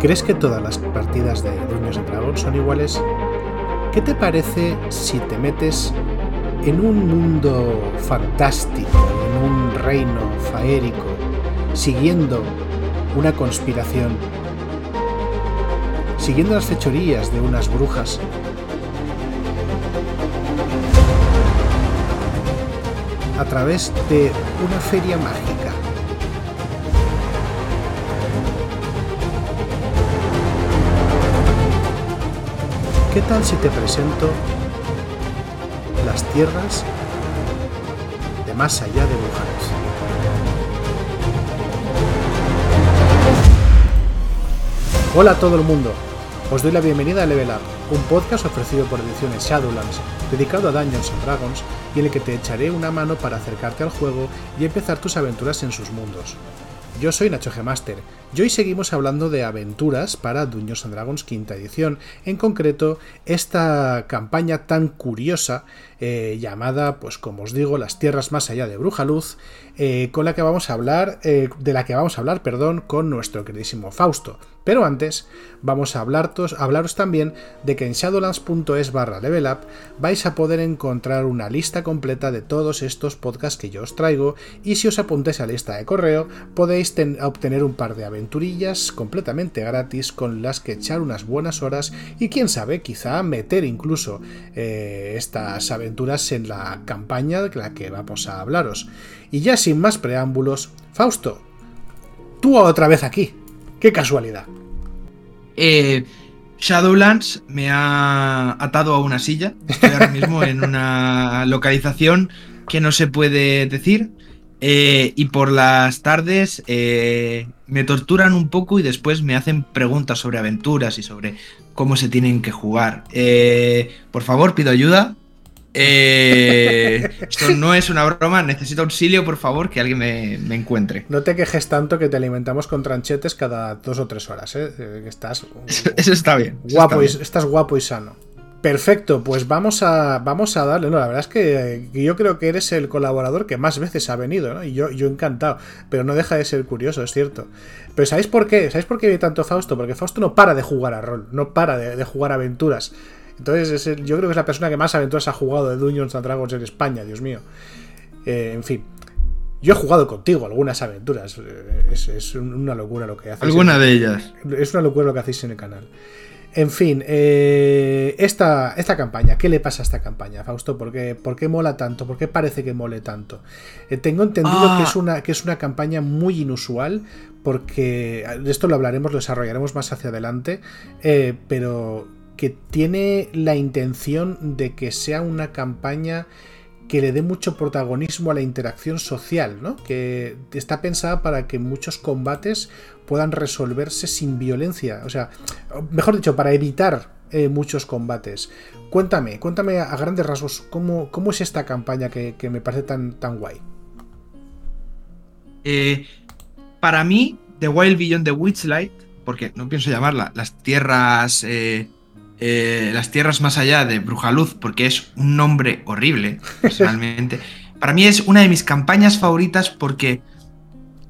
¿Crees que todas las partidas de Dungeons and Dragons son iguales? ¿Qué te parece si te metes en un mundo fantástico, en un reino faérico, siguiendo una conspiración, siguiendo las fechorías de unas brujas? a través de una feria mágica. ¿Qué tal si te presento las tierras de más allá de Brujanes? Hola a todo el mundo, os doy la bienvenida a Level Up, un podcast ofrecido por Ediciones Shadowlands, dedicado a Dungeons and Dragons y en el que te echaré una mano para acercarte al juego y empezar tus aventuras en sus mundos. Yo soy Nacho Gemaster y hoy seguimos hablando de aventuras para Dungeons and Dragons quinta edición, en concreto esta campaña tan curiosa eh, llamada, pues como os digo, las tierras más allá de Brujaluz, eh, con la que vamos a hablar, eh, de la que vamos a hablar, perdón, con nuestro queridísimo Fausto. Pero antes, vamos a hablaros también de que en shadowlands.es barra levelup vais a poder encontrar una lista completa de todos estos podcasts que yo os traigo y si os apuntáis a la lista de correo podéis obtener un par de aventurillas completamente gratis con las que echar unas buenas horas y quién sabe, quizá meter incluso estas en la campaña de la que vamos a hablaros. Y ya sin más preámbulos, Fausto, tú otra vez aquí. Qué casualidad. Eh, Shadowlands me ha atado a una silla. Estoy ahora mismo en una localización que no se puede decir. Eh, y por las tardes eh, me torturan un poco y después me hacen preguntas sobre aventuras y sobre cómo se tienen que jugar. por favor, pido ayuda. Eh, esto no es una broma, necesito auxilio, por favor, que alguien me, encuentre. No te quejes tanto que te alimentamos con tranchetes cada dos o tres horas, ¿eh? Estás. Eso está bien. Guapo estás guapo y sano. Perfecto, pues vamos a, vamos a darle. No, la verdad es que, yo creo que eres el colaborador que más veces ha venido, ¿no? Y yo, yo encantado. Pero no deja de ser curioso, es cierto. Pero ¿sabéis por qué? ¿Sabéis por qué hay tanto Fausto? Porque Fausto no para de jugar a rol, no para de, de jugar aventuras. Entonces, yo creo que es la persona que más aventuras ha jugado de Dungeons and Dragons en España, Dios mío. Eh, en fin. Yo he jugado contigo algunas aventuras. Eh, es, una locura lo que hacéis. Alguna de ellas. Es una locura lo que hacéis en el canal. En fin, eh, esta, esta, campaña, ¿qué le pasa a esta campaña, Fausto? ¿Por qué, por qué mola tanto? ¿Por qué parece que mole tanto? tengo entendido que, es ah. una, que es una campaña muy inusual, porque de esto lo hablaremos, lo desarrollaremos más hacia adelante, pero que tiene la intención de que sea una campaña que le dé mucho protagonismo a la interacción social, ¿no? Que está pensada para que muchos combates puedan resolverse sin violencia. O sea, mejor dicho, para evitar eh, muchos combates. Cuéntame, cuéntame a grandes rasgos cómo, cómo es esta campaña que, me parece tan, tan guay. Eh, para mí, The Wild Beyond the Witchlight, porque no pienso llamarla las tierras eh, eh, las tierras más allá de Brujaluz, porque es un nombre horrible, personalmente. Para mí es una de mis campañas favoritas porque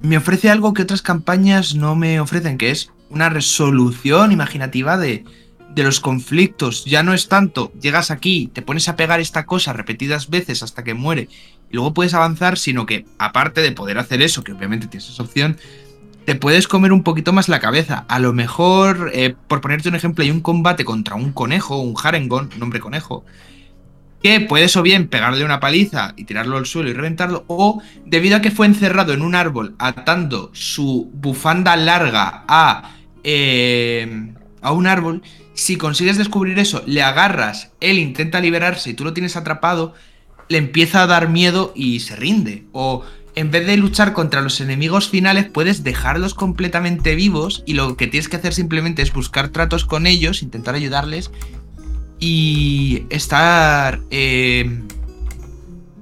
me ofrece algo que otras campañas no me ofrecen, que es una resolución imaginativa de, de los conflictos. Ya no es tanto, llegas aquí, te pones a pegar esta cosa repetidas veces hasta que muere y luego puedes avanzar, sino que aparte de poder hacer eso, que obviamente tienes esa opción, te puedes comer un poquito más la cabeza. A lo mejor, eh, por ponerte un ejemplo, hay un combate contra un conejo, un Harengon, nombre conejo, que puedes o bien pegarle una paliza y tirarlo al suelo y reventarlo, o debido a que fue encerrado en un árbol atando su bufanda larga a, eh, a un árbol, si consigues descubrir eso, le agarras, él intenta liberarse y tú lo tienes atrapado, le empieza a dar miedo y se rinde. O en vez de luchar contra los enemigos finales, puedes dejarlos completamente vivos y lo que tienes que hacer simplemente es buscar tratos con ellos, intentar ayudarles y estar eh,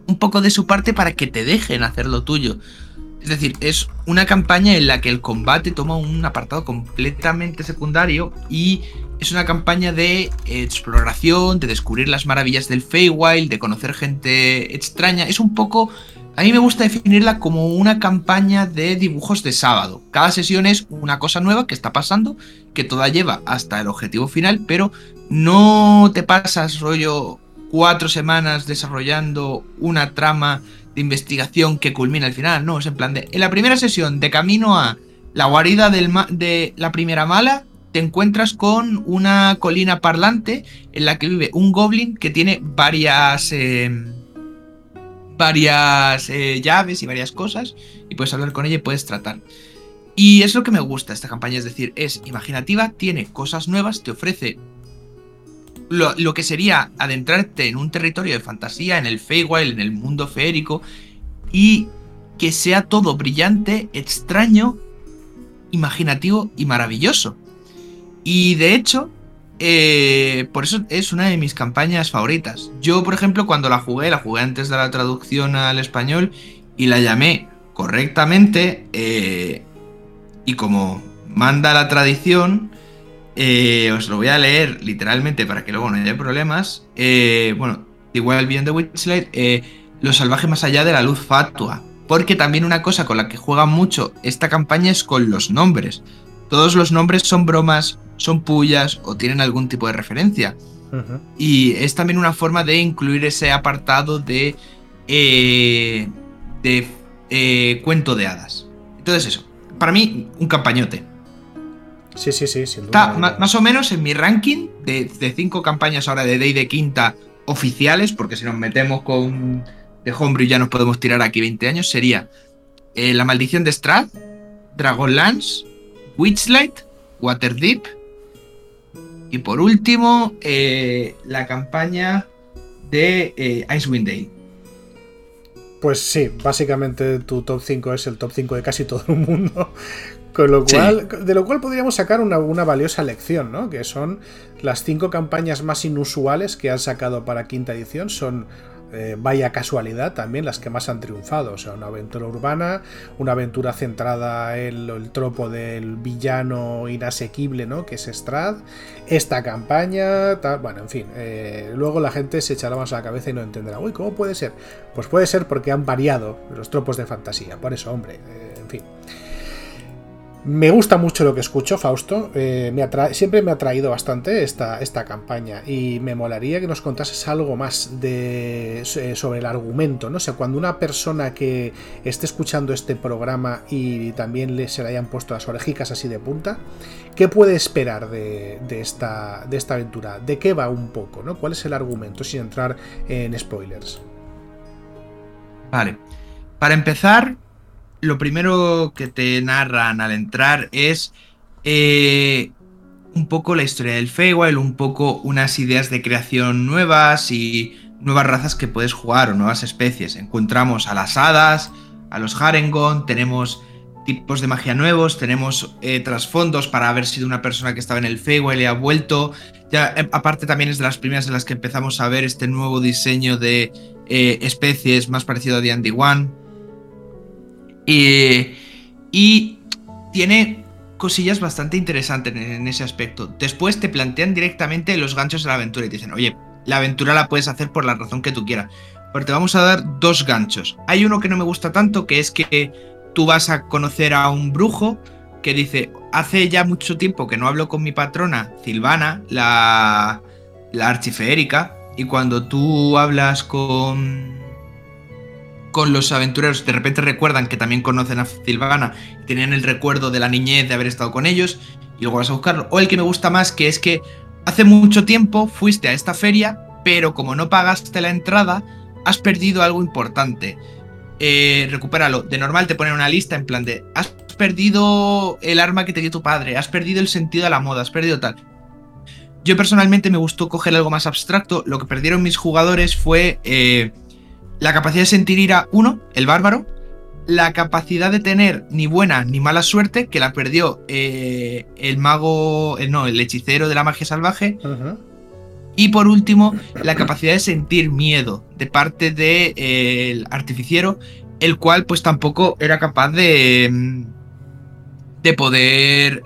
un poco de su parte para que te dejen hacer lo tuyo. Es decir, es una campaña en la que el combate toma un apartado completamente secundario y es una campaña de exploración, de descubrir las maravillas del Feywild, de conocer gente extraña. Es un poco A mí me gusta definirla como una campaña de dibujos de sábado. Cada sesión es una cosa nueva que está pasando, que toda lleva hasta el objetivo final, pero no te pasas rollo cuatro semanas desarrollando una trama de investigación que culmina al final. No, es en plan de. En la primera sesión, de camino a la guarida de la primera mala, te encuentras con una colina parlante en la que vive un goblin que tiene varias. Em, varias eh, llaves y varias cosas. Y puedes hablar con ella y puedes tratar. Y es lo que me gusta esta campaña, es decir, es imaginativa, tiene cosas nuevas, te ofrece lo, que sería adentrarte en un territorio de fantasía, en el Feywild, en el mundo feérico, y que sea todo brillante, extraño, imaginativo y maravilloso. Y de hecho, eh, por eso es una de mis campañas favoritas. Yo, por ejemplo, cuando la jugué, la jugué antes de la traducción al español y la llamé correctamente, eh, y como manda la tradición, eh, os lo voy a leer literalmente para que luego no haya problemas. Bueno, igual bien de Witchlight, lo salvaje más allá de la luz fatua. Porque también una cosa con la que juega mucho esta campaña es con los nombres. Todos los nombres son bromas, son pullas o tienen algún tipo de referencia. Y es también una forma de incluir ese apartado de, de cuento de hadas. Entonces eso, para mí un campañote. Sí, sí, sí, Está más o menos en mi ranking de, cinco campañas ahora de Day de quinta oficiales, porque si nos metemos con de Homebrew ya nos podemos tirar aquí 20 años, sería eh, La Maldición de Strad, Dragonlance, Witchlight, Waterdeep y por último eh, la campaña de eh, Icewind Dale. Pues sí, básicamente tu top 5 es el top 5 de casi todo el mundo. Con lo cual, de lo cual podríamos sacar una, valiosa lección, ¿no? Que son las cinco campañas más inusuales que han sacado para quinta edición. Son, eh, vaya casualidad, también las que más han triunfado. O sea, una aventura urbana, una aventura centrada en el tropo del villano inasequible, ¿no? Que es Strad. Esta campaña, tal, bueno, en fin. Eh, luego la gente se echará más a la cabeza y no entenderá. Uy, ¿cómo puede ser? Pues puede ser porque han variado los tropos de fantasía. Por eso, hombre, eh, en fin. Me gusta mucho lo que escucho, Fausto. Eh, siempre me ha traído bastante esta, campaña y me molaría que nos contases algo más de, eh, sobre el argumento. ¿no? O sea, cuando una persona que esté escuchando este programa y también le, se le hayan puesto las orejicas así de punta, ¿qué puede esperar de, esta, de esta aventura? ¿De qué va un poco? ¿no? ¿Cuál es el argumento sin entrar en spoilers? Vale. Para empezar, lo primero que te narran al entrar es eh, un poco la historia del Feywild, un poco unas ideas de creación nuevas y nuevas razas que puedes jugar o nuevas especies. Encontramos a las hadas, a los Harengon, tenemos tipos de magia nuevos, tenemos eh, trasfondos para haber sido una persona que estaba en el Feywild y ha vuelto. Eh, aparte también es de las primeras en las que empezamos a ver este nuevo diseño de especies más parecido a D&D One. Eh, y tiene cosillas bastante interesantes en, ese aspecto. Después te plantean directamente los ganchos de la aventura y te dicen, oye, la aventura la puedes hacer por la razón que tú quieras. Pero te vamos a dar dos ganchos. Hay uno que no me gusta tanto, que es que tú vas a conocer a un brujo que dice, hace ya mucho tiempo que no hablo con mi patrona, Silvana, la, la archifeérica, y cuando tú hablas con con los aventureros de repente recuerdan que también conocen a Silvana tienen el recuerdo de la niñez de haber estado con ellos y luego vas a buscarlo. O el que me gusta más, que es que hace mucho tiempo fuiste a esta feria, pero como no pagaste la entrada, has perdido algo importante. Eh, recupéralo. De normal te ponen una lista en plan de has perdido el arma que te dio tu padre, has perdido el sentido de la moda, has perdido tal. Yo personalmente me gustó coger algo más abstracto. Lo que perdieron mis jugadores fue eh, la capacidad de sentir ira, uno, el bárbaro. La capacidad de tener ni buena ni mala suerte, que la perdió eh, el mago, eh, no, el hechicero de la magia salvaje. Y por último, la capacidad de sentir miedo de parte del de, artificiero, el cual pues tampoco era capaz de, mm, de poder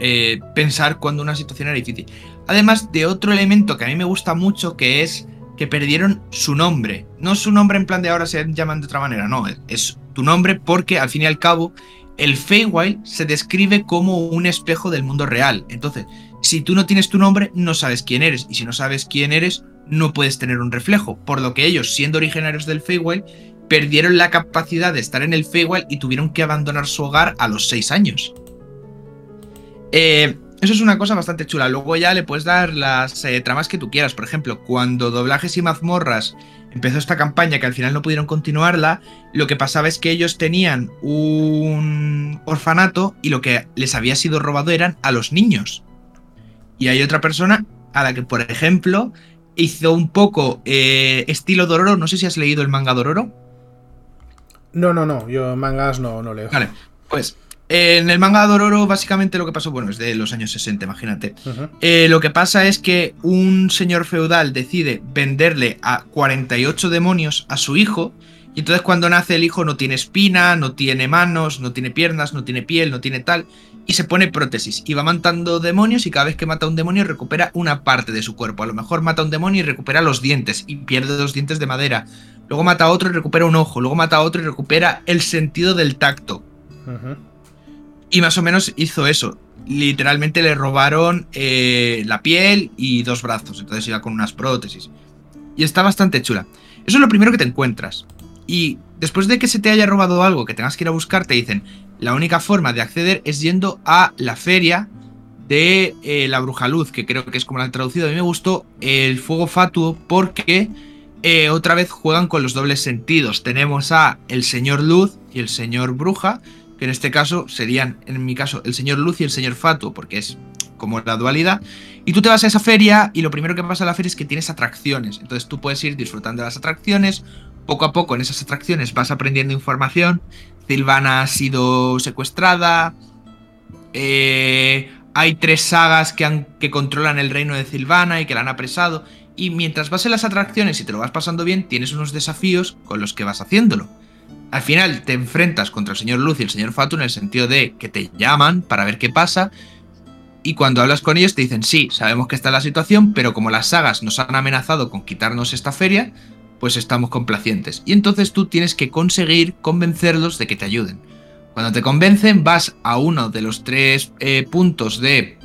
pensar cuando una situación era difícil. Además de otro elemento que a mí me gusta mucho, que es que perdieron su nombre. No su nombre en plan de ahora se llaman de otra manera, no, es tu nombre porque al fin y al cabo el Feywild se describe como un espejo del mundo real. Entonces, si tú no tienes tu nombre, no sabes quién eres. Y si no sabes quién eres, no puedes tener un reflejo. Por lo que ellos, siendo originarios del Feywild, perdieron la capacidad de estar en el Feywild y tuvieron que abandonar su hogar a los 6 años. Eh, eso es una cosa bastante chula. Luego ya le puedes dar las eh, tramas que tú quieras. Por ejemplo, cuando Doblajes y Mazmorras empezó esta campaña que al final no pudieron continuarla, lo que pasaba es que ellos tenían un orfanato y lo que les había sido robado eran a los niños. Y hay otra persona a la que, por ejemplo, hizo un poco eh, estilo Dororo. No sé si has leído el manga Dororo. No, no, no. Yo mangas no, no leo. Vale, pues en el manga Dororo, básicamente lo que pasó, bueno, es de los años 60, imagínate. Eh, lo que pasa es que un señor feudal decide venderle a 48 demonios a su hijo. Y entonces cuando nace el hijo no tiene espina, no tiene manos, no tiene piernas, no tiene piel, no tiene tal. Y se pone prótesis. Y va matando demonios y cada vez que mata a un demonio recupera una parte de su cuerpo. A lo mejor mata a un demonio y recupera los dientes y pierde dos dientes de madera. Luego mata a otro y recupera un ojo. Luego mata a otro y recupera el sentido del tacto. Y más o menos hizo eso. Literalmente le robaron eh, la piel y dos brazos. Entonces iba con unas prótesis. Y está bastante chula. Eso es lo primero que te encuentras. Y después de que se te haya robado algo que tengas que ir a buscar, te dicen, la única forma de acceder es yendo a la feria de eh, la bruja luz, que creo que es como la han traducido. A mí me gustó el fuego fatuo porque eh, otra vez juegan con los dobles sentidos. Tenemos a el señor luz y el señor bruja, que en este caso serían, en mi caso, el señor Luz y el señor Fatuo, porque es como la dualidad. Y tú te vas a esa feria y lo primero que pasa en la feria es que tienes atracciones. Entonces tú puedes ir disfrutando de las atracciones. Poco a poco en esas atracciones vas aprendiendo información. Silvana ha sido secuestrada. Eh, hay tres sagas que, han, que controlan el reino de Silvana y que la han apresado. Y mientras vas en las atracciones y te lo vas pasando bien, tienes unos desafíos con los que vas haciéndolo. Al final te enfrentas contra el señor Luz y el señor Fatu en el sentido de que te llaman para ver qué pasa. Y cuando hablas con ellos te dicen, sí, sabemos que está la situación, pero como las sagas nos han amenazado con quitarnos esta feria, pues estamos complacientes. Y entonces tú tienes que conseguir convencerlos de que te ayuden. Cuando te convencen, vas a uno de los tres eh, puntos de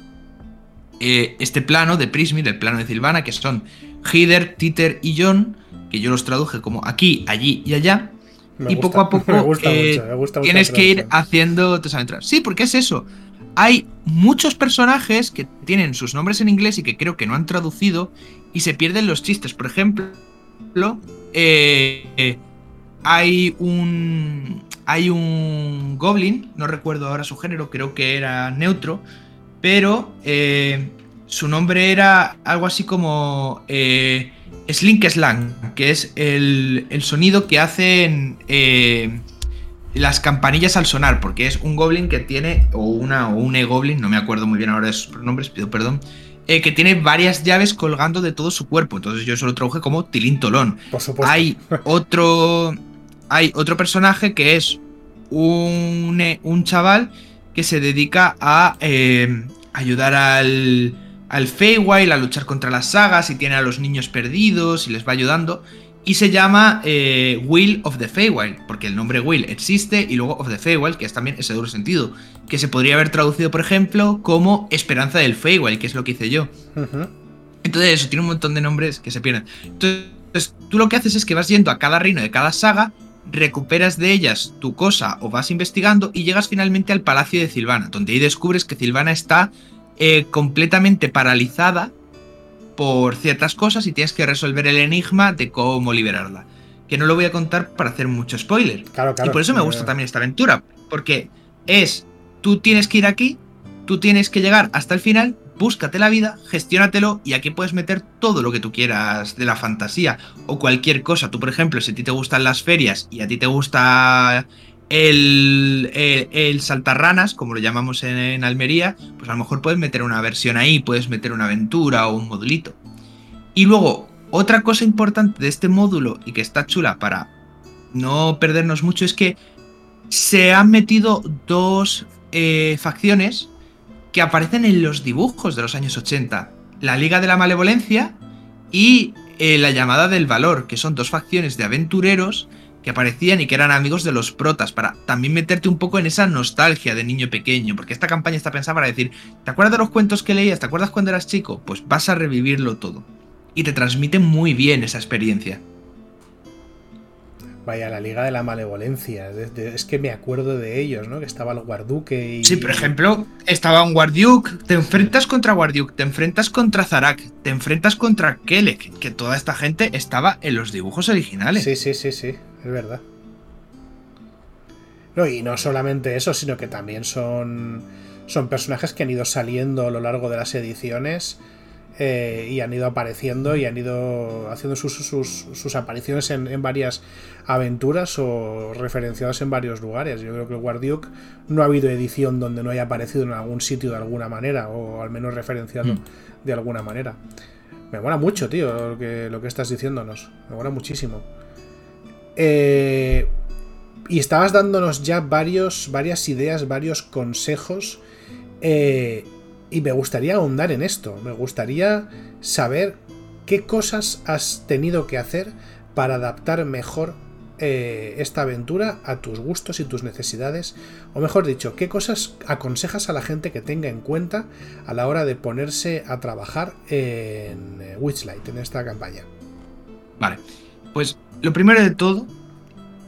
eh, este plano de Prismy, del plano de Silvana, que son Hider, Titer y John, que yo los traduje como aquí, allí y allá y poco a poco eh, tienes que ir haciendo tus aventuras. Sí, porque es eso. Hay muchos personajes que tienen sus nombres en inglés y que creo que no han traducido y se pierden los chistes. Por ejemplo, eh, hay un hay un goblin, no recuerdo ahora su género, creo que era neutro, pero eh, su nombre era algo así como Slink Slang, que es el, sonido que hacen eh, las campanillas al sonar, porque es un goblin que tiene, o una o un e-goblin, no me acuerdo muy bien ahora de sus pronombres, pido perdón, eh, que tiene varias llaves colgando de todo su cuerpo. Entonces yo eso lo traduje como Tilintolón. Por supuesto. Hay otro, hay otro personaje que es un, un chaval que se dedica a eh, ayudar al al Feywild a luchar contra las sagas y tiene a los niños perdidos y les va ayudando. Y se llama eh, Will of the Feywild, porque el nombre Will existe y luego of the Feywild, que es también ese doble sentido, que se podría haber traducido, por ejemplo, como Esperanza del Feywild, que es lo que hice yo. Entonces, eso tiene un montón de nombres que se pierden. Entonces, tú lo que haces es que vas yendo a cada reino de cada saga, recuperas de ellas tu cosa o vas investigando y llegas finalmente al Palacio de Silvana, donde ahí descubres que Silvana está eh, completamente paralizada por ciertas cosas y tienes que resolver el enigma de cómo liberarla. Que no lo voy a contar para hacer mucho spoiler. y por eso me gusta también esta aventura, porque es, tú tienes que ir aquí, tú tienes que llegar hasta el final, búscate la vida, gestiónatelo y aquí puedes meter todo lo que tú quieras de la fantasía o cualquier cosa. Tú, por ejemplo, si a ti te gustan las ferias y a ti te gusta el, el, saltarranas, como lo llamamos en, Almería, pues a lo mejor puedes meter una versión ahí, puedes meter una aventura o un modulito. Y luego, otra cosa importante de este módulo y que está chula para no perdernos mucho es que se han metido dos eh, facciones que aparecen en los dibujos de los años 80. La Liga de la Malevolencia y eh, la llamada del valor, que son dos facciones de aventureros que aparecían y que eran amigos de los protas, para también meterte un poco en esa nostalgia de niño pequeño, porque esta campaña está pensada para decir, ¿te acuerdas de los cuentos que leías? ¿Te acuerdas cuando eras chico? Pues vas a revivirlo todo. Y te transmite muy bien esa experiencia. Vaya, la Liga de la Malevolencia. es que me acuerdo de ellos, ¿no? Que estaba el Guarduque y. Sí, por ejemplo, estaba un Guardiuk. Te enfrentas contra Guardiuk, te enfrentas contra Zarak, te enfrentas contra Kelek. Que toda esta gente estaba en los dibujos originales. Sí, sí, sí, sí. Es verdad. No, y no solamente eso, sino que también son. Son personajes que han ido saliendo a lo largo de las ediciones eh, y han ido apareciendo y han ido haciendo sus, apariciones en, varias aventuras o referenciados en varios lugares. Yo creo que el Guardiuk no ha habido edición donde no haya aparecido en algún sitio de alguna manera o al menos referenciado mm. de alguna manera. Me mola mucho, tío, lo que, lo que estás diciéndonos. Me mola muchísimo. Eh, y estabas dándonos ya varios, varias ideas, varios consejos. Eh, y me gustaría ahondar en esto, me gustaría saber qué cosas has tenido que hacer para adaptar mejor eh, esta aventura a tus gustos y tus necesidades, o mejor dicho, qué cosas aconsejas a la gente que tenga en cuenta a la hora de ponerse a trabajar en eh, Witchlight, en esta campaña. Vale, pues lo primero de todo,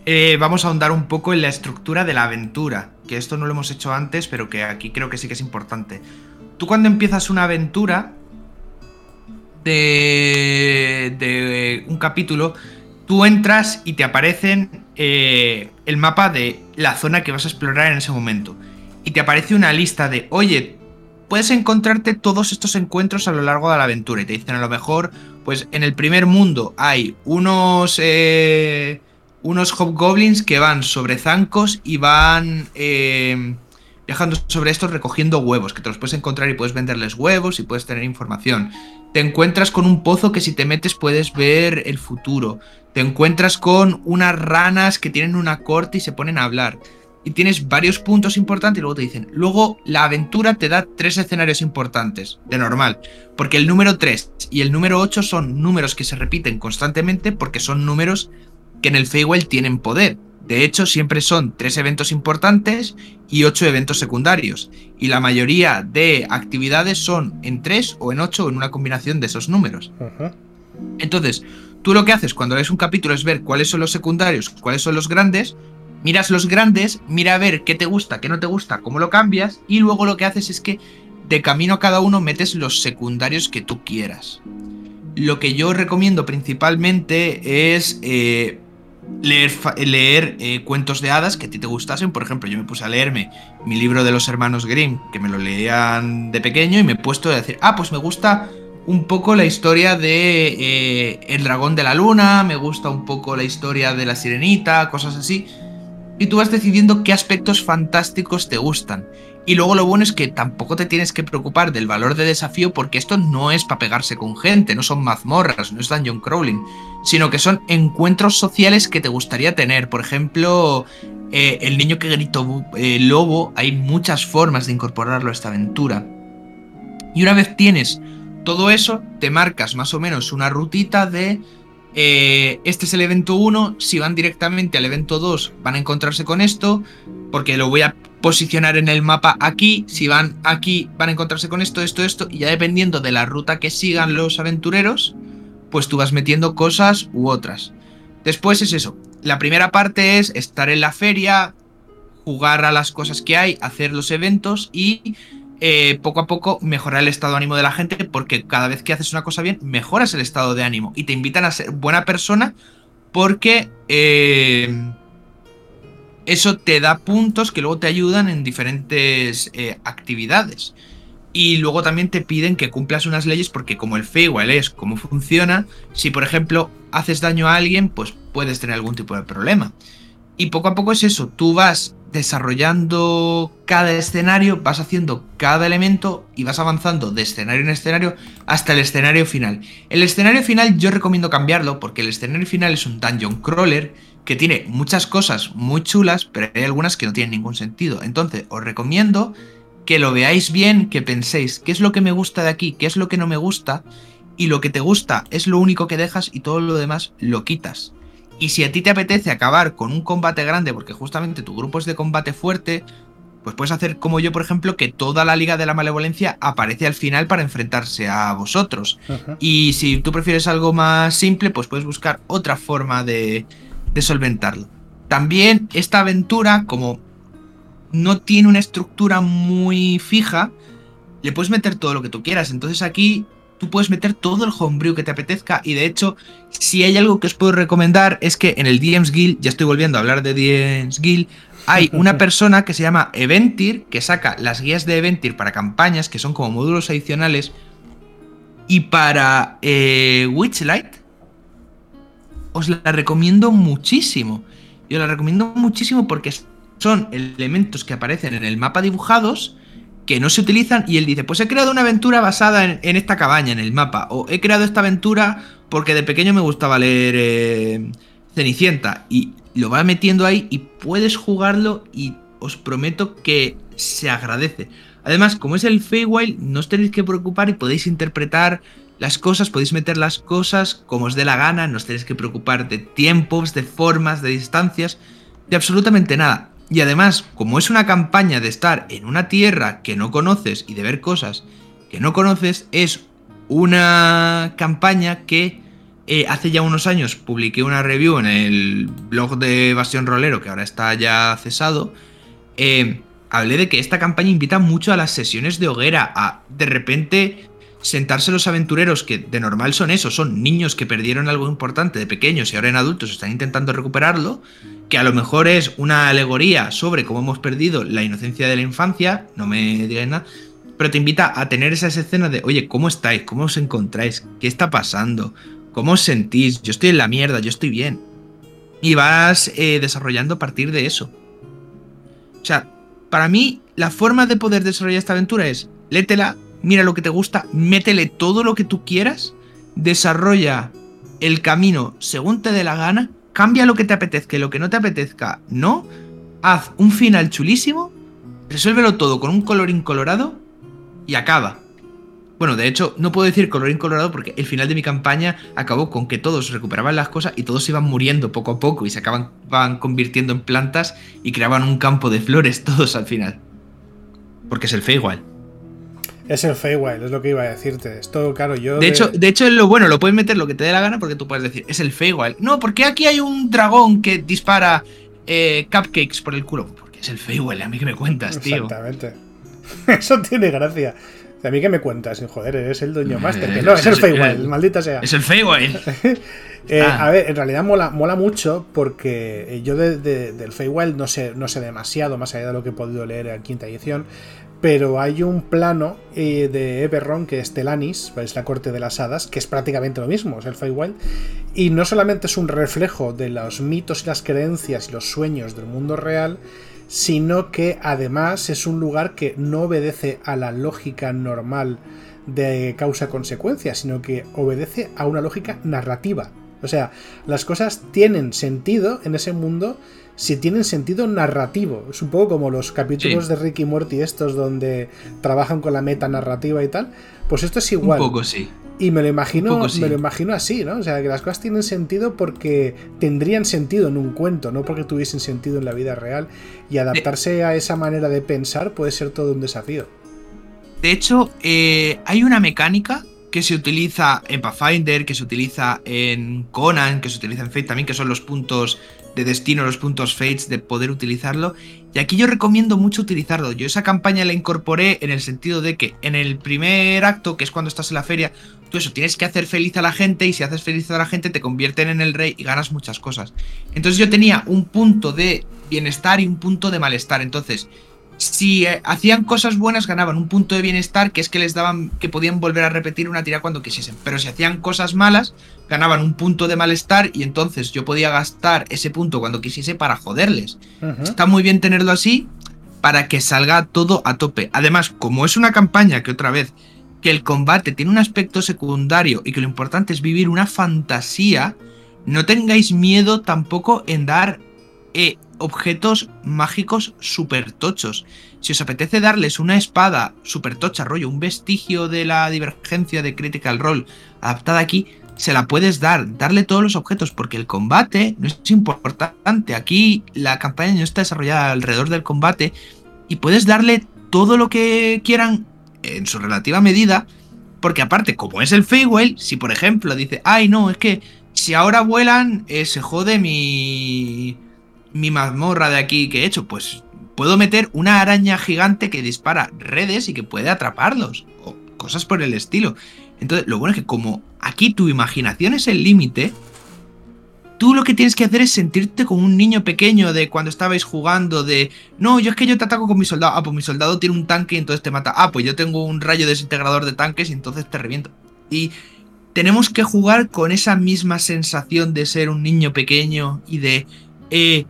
eh, vamos a ahondar un poco en la estructura de la aventura, que esto no lo hemos hecho antes, pero que aquí creo que sí que es importante tú cuando empiezas una aventura de, de un capítulo, tú entras y te aparecen eh, el mapa de la zona que vas a explorar en ese momento. Y te aparece una lista de, oye, puedes encontrarte todos estos encuentros a lo largo de la aventura. Y te dicen a lo mejor, pues en el primer mundo hay unos... Eh, unos hobgoblins que van sobre zancos y van... Eh, viajando sobre estos recogiendo huevos, que te los puedes encontrar y puedes venderles huevos y puedes tener información. Te encuentras con un pozo que si te metes puedes ver el futuro. Te encuentras con unas ranas que tienen una corte y se ponen a hablar. Y tienes varios puntos importantes y luego te dicen, luego la aventura te da tres escenarios importantes, de normal, porque el número 3 y el número 8 son números que se repiten constantemente porque son números que en el Feywild tienen poder. De hecho, siempre son tres eventos importantes y ocho eventos secundarios. Y la mayoría de actividades son en tres o en ocho o en una combinación de esos números. Entonces, tú lo que haces cuando lees un capítulo es ver cuáles son los secundarios, cuáles son los grandes. Miras los grandes, mira a ver qué te gusta, qué no te gusta, cómo lo cambias. Y luego lo que haces es que de camino a cada uno metes los secundarios que tú quieras. Lo que yo recomiendo principalmente es eh, leer, leer eh, cuentos de hadas que a ti te gustasen. Por ejemplo, yo me puse a leerme mi libro de los hermanos Grimm, que me lo leían de pequeño, y me he puesto a decir, ah, pues me gusta un poco la historia de eh, El dragón de la luna, me gusta un poco la historia de la sirenita, cosas así. Y tú vas decidiendo qué aspectos fantásticos te gustan. Y luego lo bueno es que tampoco te tienes que preocupar del valor de desafío porque esto no es para pegarse con gente, no son mazmorras, no es dungeon crawling, sino que son encuentros sociales que te gustaría tener. Por ejemplo, eh, el niño que gritó eh, lobo, hay muchas formas de incorporarlo a esta aventura. Y una vez tienes todo eso, te marcas más o menos una rutita de eh, este es el evento 1, si van directamente al evento 2 van a encontrarse con esto, porque lo voy a posicionar en el mapa aquí, si van aquí van a encontrarse con esto, esto, esto, y ya dependiendo de la ruta que sigan los aventureros, pues tú vas metiendo cosas u otras. Después es eso, la primera parte es estar en la feria, jugar a las cosas que hay, hacer los eventos y eh, poco a poco mejorar el estado de ánimo de la gente, porque cada vez que haces una cosa bien, mejoras el estado de ánimo y te invitan a ser buena persona porque eh, eso te da puntos que luego te ayudan en diferentes eh, actividades. Y luego también te piden que cumplas unas leyes porque como el Feywild es cómo funciona, si por ejemplo haces daño a alguien, pues puedes tener algún tipo de problema. Y poco a poco es eso, tú vas desarrollando cada escenario, vas haciendo cada elemento y vas avanzando de escenario en escenario hasta el escenario final. El escenario final yo recomiendo cambiarlo porque el escenario final es un dungeon crawler que tiene muchas cosas muy chulas, pero hay algunas que no tienen ningún sentido. Entonces os recomiendo que lo veáis bien, que penséis qué es lo que me gusta de aquí, qué es lo que no me gusta y lo que te gusta es lo único que dejas y todo lo demás lo quitas. Y si a ti te apetece acabar con un combate grande, porque justamente tu grupo es de combate fuerte, pues puedes hacer como yo, por ejemplo, que toda la Liga de la Malevolencia aparece al final para enfrentarse a vosotros. Y si tú prefieres algo más simple, pues puedes buscar otra forma de, de solventarlo. También esta aventura, como no tiene una estructura muy fija, le puedes meter todo lo que tú quieras. Entonces aquí tú puedes meter todo el homebrew que te apetezca. Y de hecho, si hay algo que os puedo recomendar es que en el DM's Guild, ya estoy volviendo a hablar de DM's Guild, hay una persona que se llama Eventir, que saca las guías de Eventir para campañas, que son como módulos adicionales. Y para eh, Witchlight, os la recomiendo muchísimo. Yo la recomiendo muchísimo porque son elementos que aparecen en el mapa dibujados que no se utilizan y él dice, pues he creado una aventura basada en, esta cabaña, en el mapa, o he creado esta aventura porque de pequeño me gustaba leer eh, Cenicienta y lo va metiendo ahí y puedes jugarlo y os prometo que se agradece. Además, como es el Feywild, no os tenéis que preocupar y podéis interpretar las cosas, podéis meter las cosas como os dé la gana, no os tenéis que preocupar de tiempos, de formas, de distancias, de absolutamente nada. Y además, como es una campaña de estar en una tierra que no conoces y de ver cosas que no conoces, es una campaña que eh, hace ya unos años publiqué una review en el blog de Bastión Rolero, que ahora está ya cesado. Eh, hablé de que esta campaña invita mucho a las sesiones de hoguera, a de repente sentarse los aventureros, que de normal son eso, son niños que perdieron algo importante de pequeños y ahora en adultos están intentando recuperarlo, que a lo mejor es una alegoría sobre cómo hemos perdido la inocencia de la infancia, no me digáis nada, pero te invita a tener esas escenas de, oye, ¿cómo estáis? ¿Cómo os encontráis? ¿Qué está pasando? ¿Cómo os sentís? Yo estoy en la mierda, yo estoy bien. Y vas eh, desarrollando a partir de eso. O sea, para mí, la forma de poder desarrollar esta aventura es, létela, mira lo que te gusta, métele todo lo que tú quieras, desarrolla el camino según te dé la gana cambia lo que te apetezca y lo que no te apetezca, no. Haz un final chulísimo, resuélvelo todo con un colorín colorado y acaba. Bueno, de hecho, no puedo decir colorín colorado porque el final de mi campaña acabó con que todos recuperaban las cosas y todos iban muriendo poco a poco y se acaban convirtiendo en plantas y creaban un campo de flores todos al final. Porque es el igual. Es el Feywild, es lo que iba a decirte. Esto, claro, yo. De, hecho, de hecho, lo bueno, lo puedes meter lo que te dé la gana porque tú puedes decir, es el Feywild. No, porque aquí hay un dragón que dispara eh, cupcakes por el culo. Porque es el Feywild, a mí que me cuentas, tío. Exactamente. Eso tiene gracia. A mí que me cuentas, joder, eres el dueño master. Que no, es el Feywild, maldita sea. Es el Feywild. Eh, ah. A ver, en realidad mola, mola mucho porque yo del Feywild no sé, no sé demasiado, más allá de lo que he podido leer en quinta edición pero hay un plano eh, de Eberron que es Telanis, es la corte de las hadas, que es prácticamente lo mismo, es el Feywild, y no solamente es un reflejo de los mitos y las creencias y los sueños del mundo real, sino que además es un lugar que no obedece a la lógica normal de causa-consecuencia, sino que obedece a una lógica narrativa. O sea, las cosas tienen sentido en ese mundo si tienen sentido narrativo. Es un poco como los capítulos de Ricky y Morty estos donde trabajan con la meta narrativa y tal. Pues esto es igual. Un poco sí. Y me lo imagino, me lo imagino así, ¿no? O sea, que las cosas tienen sentido porque tendrían sentido en un cuento, no porque tuviesen sentido en la vida real. Y adaptarse a esa manera de pensar puede ser todo un desafío. De hecho, eh, hay una mecánica que se utiliza en Pathfinder, que se utiliza en Conan, que se utiliza en Fate también, que son los puntos de destino, los puntos fates, de poder utilizarlo. Y aquí yo recomiendo mucho utilizarlo. Yo esa campaña la incorporé en el sentido de que en el primer acto, que es cuando estás en la feria, tú eso tienes que hacer feliz a la gente y si haces feliz a la gente te convierten en el rey y ganas muchas cosas. Entonces yo tenía un punto de bienestar y un punto de malestar. Entonces, si eh, hacían cosas buenas ganaban un punto de bienestar que es que les daban que podían volver a repetir una tira cuando quisiesen. Pero si hacían cosas malas ganaban un punto de malestar y entonces yo podía gastar ese punto cuando quisiese para joderles. Está muy bien tenerlo así para que salga todo a tope. Además como es una campaña que otra vez que el combate tiene un aspecto secundario y que lo importante es vivir una fantasía no tengáis miedo tampoco en dar eh, objetos mágicos súper tochos. si os apetece darles una espada super tocha, rollo, un vestigio de la divergencia de Critical Role adaptada aquí, se la puedes dar, darle todos los objetos, porque el combate no es importante. Aquí la campaña no está desarrollada alrededor del combate y puedes darle todo lo que quieran en su relativa medida, porque aparte, como es el Feywild, si por ejemplo dice, ay no, es que si ahora vuelan, eh, se jode mi, mi mazmorra de aquí que he hecho, pues puedo meter una araña gigante que dispara redes y que puede atraparlos, o cosas por el estilo. Entonces, lo bueno es que como aquí tu imaginación es el límite, tú lo que tienes que hacer es sentirte como un niño pequeño de cuando estabais jugando de, no, yo es que yo te ataco con mi soldado, ah, pues mi soldado tiene un tanque y entonces te mata, ah, pues yo tengo un rayo desintegrador de tanques y entonces te reviento. Y tenemos que jugar con esa misma sensación de ser un niño pequeño y de eh,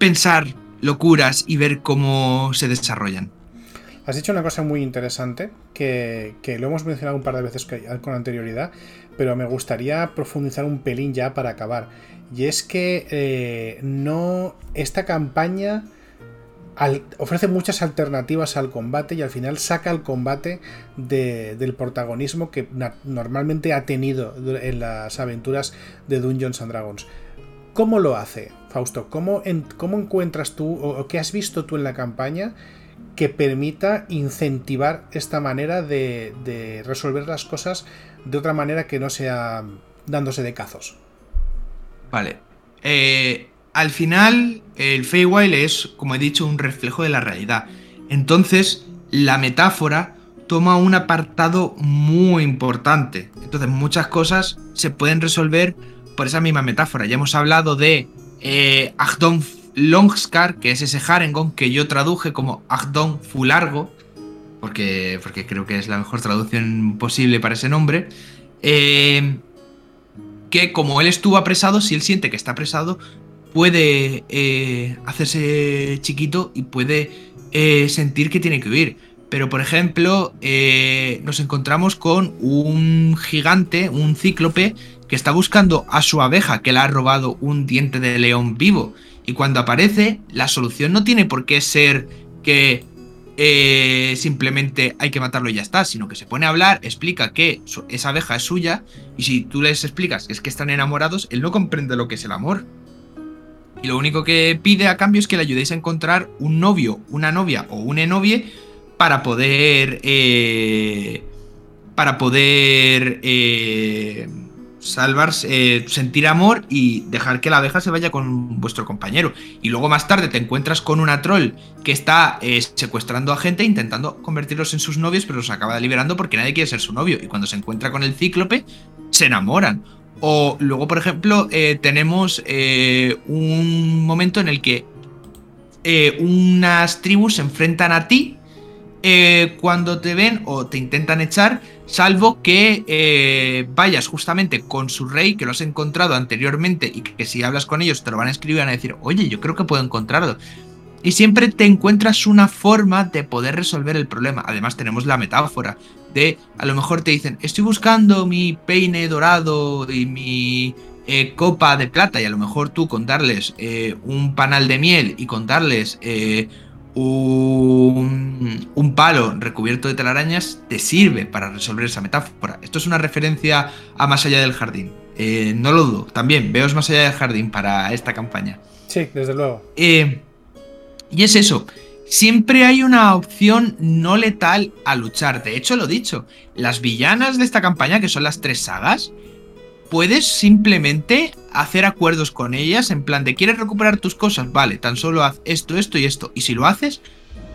pensar locuras y ver cómo se desarrollan. Has dicho una cosa muy interesante que, lo hemos mencionado un par de veces con anterioridad, pero me gustaría profundizar un pelín ya para acabar. Y es que eh, no. Esta campaña ofrece muchas alternativas al combate y al final saca el combate del protagonismo que normalmente ha tenido en las aventuras de Dungeons and Dragons. ¿Cómo lo hace, Fausto? ¿Cómo, cómo encuentras tú o qué has visto tú en la campaña que permita incentivar esta manera de, resolver las cosas de otra manera que no sea dándose de cazos. Vale. Eh, al final, el Feywild es, como he dicho, un reflejo de la realidad. Entonces, la metáfora toma un apartado muy importante. Entonces, muchas cosas se pueden resolver por esa misma metáfora. Ya hemos hablado de eh, Longscar, que es ese Harengon que yo traduje como Agdon Fulargo, porque, porque creo que es la mejor traducción posible para ese nombre. Eh, que como él estuvo apresado, si él siente que está apresado, puede eh, hacerse chiquito y puede eh, sentir que tiene que huir. Pero por ejemplo, nos encontramos con un gigante, un cíclope, que está buscando a su abeja que le ha robado un diente de león vivo. Y cuando aparece, la solución no tiene por qué ser que eh, simplemente hay que matarlo y ya está, sino que se pone a hablar, explica que esa abeja es suya, y si tú les explicas que es que están enamorados, él no comprende lo que es el amor. Y lo único que pide a cambio es que le ayudéis a encontrar un novio, una novia o un enovie para poder. Eh, para poder. Eh, salvarse, eh, sentir amor y dejar que la abeja se vaya con vuestro compañero. Y luego más tarde te encuentras con una troll que está eh, secuestrando a gente intentando convertirlos en sus novios, pero los acaba liberando porque nadie quiere ser su novio. Y cuando se encuentra con el cíclope, se enamoran. O luego, por ejemplo, eh, tenemos un momento en el que unas tribus se enfrentan a ti cuando te ven o te intentan echar salvo que eh, vayas justamente con su rey, que lo has encontrado anteriormente y que si hablas con ellos te lo van a escribir y van a decir, oye, yo creo que puedo encontrarlo. Y siempre te encuentras una forma de poder resolver el problema. Además tenemos la metáfora de, a lo mejor te dicen, estoy buscando mi peine dorado y mi eh, copa de plata y a lo mejor tú contarles eh, un panal de miel y contarles un, palo recubierto de telarañas te sirve para resolver esa metáfora. Esto es una referencia a Más allá del jardín. Eh, no lo dudo. También veos Más allá del jardín para esta campaña. Sí, desde luego. Eh, y es eso. Siempre hay una opción no letal a luchar. De hecho, lo dicho, las villanas de esta campaña, que son las tres sagas, puedes simplemente hacer acuerdos con ellas en plan de quieres recuperar tus cosas, vale, tan solo haz esto, esto y esto. Y si lo haces,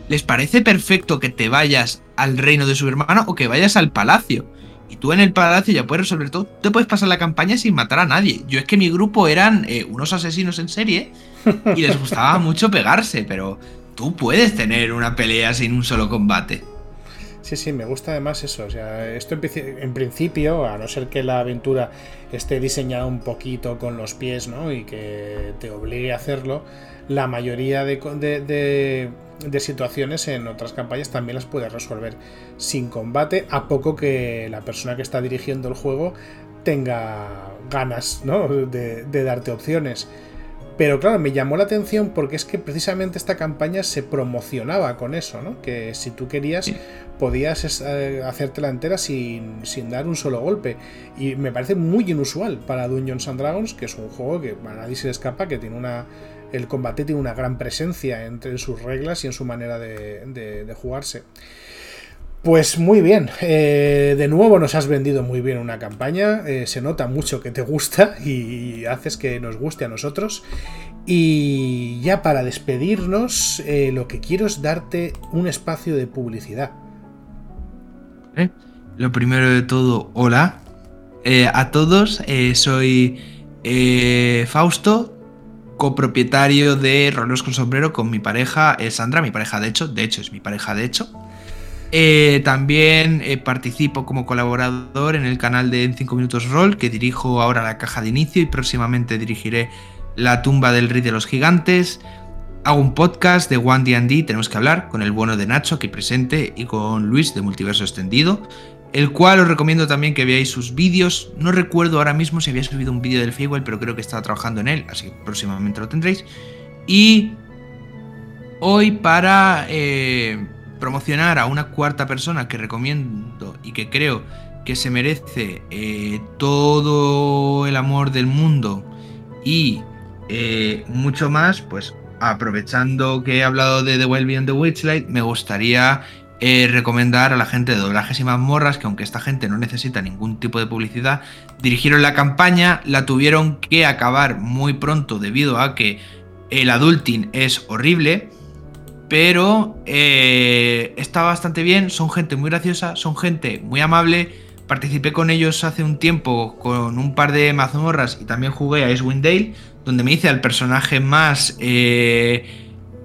les parece perfecto que te vayas al reino de su hermano o que vayas al palacio. Y tú en el palacio ya puedes resolver todo. Te puedes pasar la campaña sin matar a nadie. Yo es que mi grupo eran eh, unos asesinos en serie y les gustaba mucho pegarse, pero tú puedes tener una pelea sin un solo combate. Sí, sí, me gusta además eso. O sea, esto en principio, a no ser que la aventura esté diseñada un poquito con los pies, ¿no? Y que te obligue a hacerlo, la mayoría de, situaciones en otras campañas también las puedes resolver sin combate, a poco que la persona que está dirigiendo el juego tenga ganas, ¿no? De, de darte opciones. Pero claro, me llamó la atención porque es que precisamente esta campaña se promocionaba con eso, ¿no? Que si tú querías, podías eh, hacértela entera sin, sin, dar un solo golpe. Y me parece muy inusual para Dungeons and Dragons, que es un juego que a nadie se le escapa, que tiene una. El combate tiene una gran presencia entre sus reglas y en su manera de, de jugarse. Pues muy bien, eh, de nuevo nos has vendido muy bien una campaña, eh, se nota mucho que te gusta y haces que nos guste a nosotros. Y ya para despedirnos, eh, lo que quiero es darte un espacio de publicidad. Lo primero de todo, hola a todos, soy Fausto, copropietario de Rolos con Sombrero con mi pareja Sandra, mi pareja de hecho, de hecho es mi pareja de hecho. Eh, también eh, participo como colaborador en el canal de En 5 Minutos Roll, que dirijo ahora la caja de inicio y próximamente dirigiré La tumba del rey de los gigantes. Hago un podcast de One D&D, tenemos que hablar, con el bueno de Nacho aquí presente y con Luis de Multiverso Extendido, el cual os recomiendo también que veáis sus vídeos. No recuerdo ahora mismo si había subido un vídeo del Feywild, pero creo que estaba trabajando en él, así que próximamente lo tendréis. Y hoy para... Eh, promocionar a una cuarta persona que recomiendo y que creo que se merece eh, todo el amor del mundo y eh, mucho más, pues aprovechando que he hablado de The Wild Beyond the Witchlight, me gustaría eh, recomendar a la gente de doblajes y mazmorras que aunque esta gente no necesita ningún tipo de publicidad, dirigieron la campaña, la tuvieron que acabar muy pronto debido a que el adulting es horrible pero eh, está bastante bien, son gente muy graciosa, son gente muy amable. Participé con ellos hace un tiempo con un par de mazmorras y también jugué a Icewind Dale, donde me hice al personaje más eh,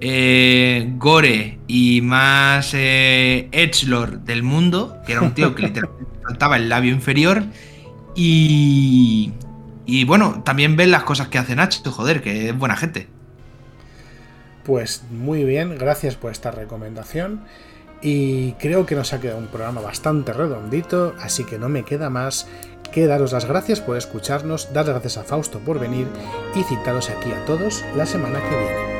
eh, gore y más edgelord del mundo, que era un tío que literalmente faltaba el labio inferior. Y, y bueno, también ven las cosas que hace Nacho, joder, que es buena gente. Pues muy bien, gracias por esta recomendación. Y creo que nos ha quedado un programa bastante redondito, así que no me queda más que daros las gracias por escucharnos, dar las gracias a Fausto por venir y citaros aquí a todos la semana que viene.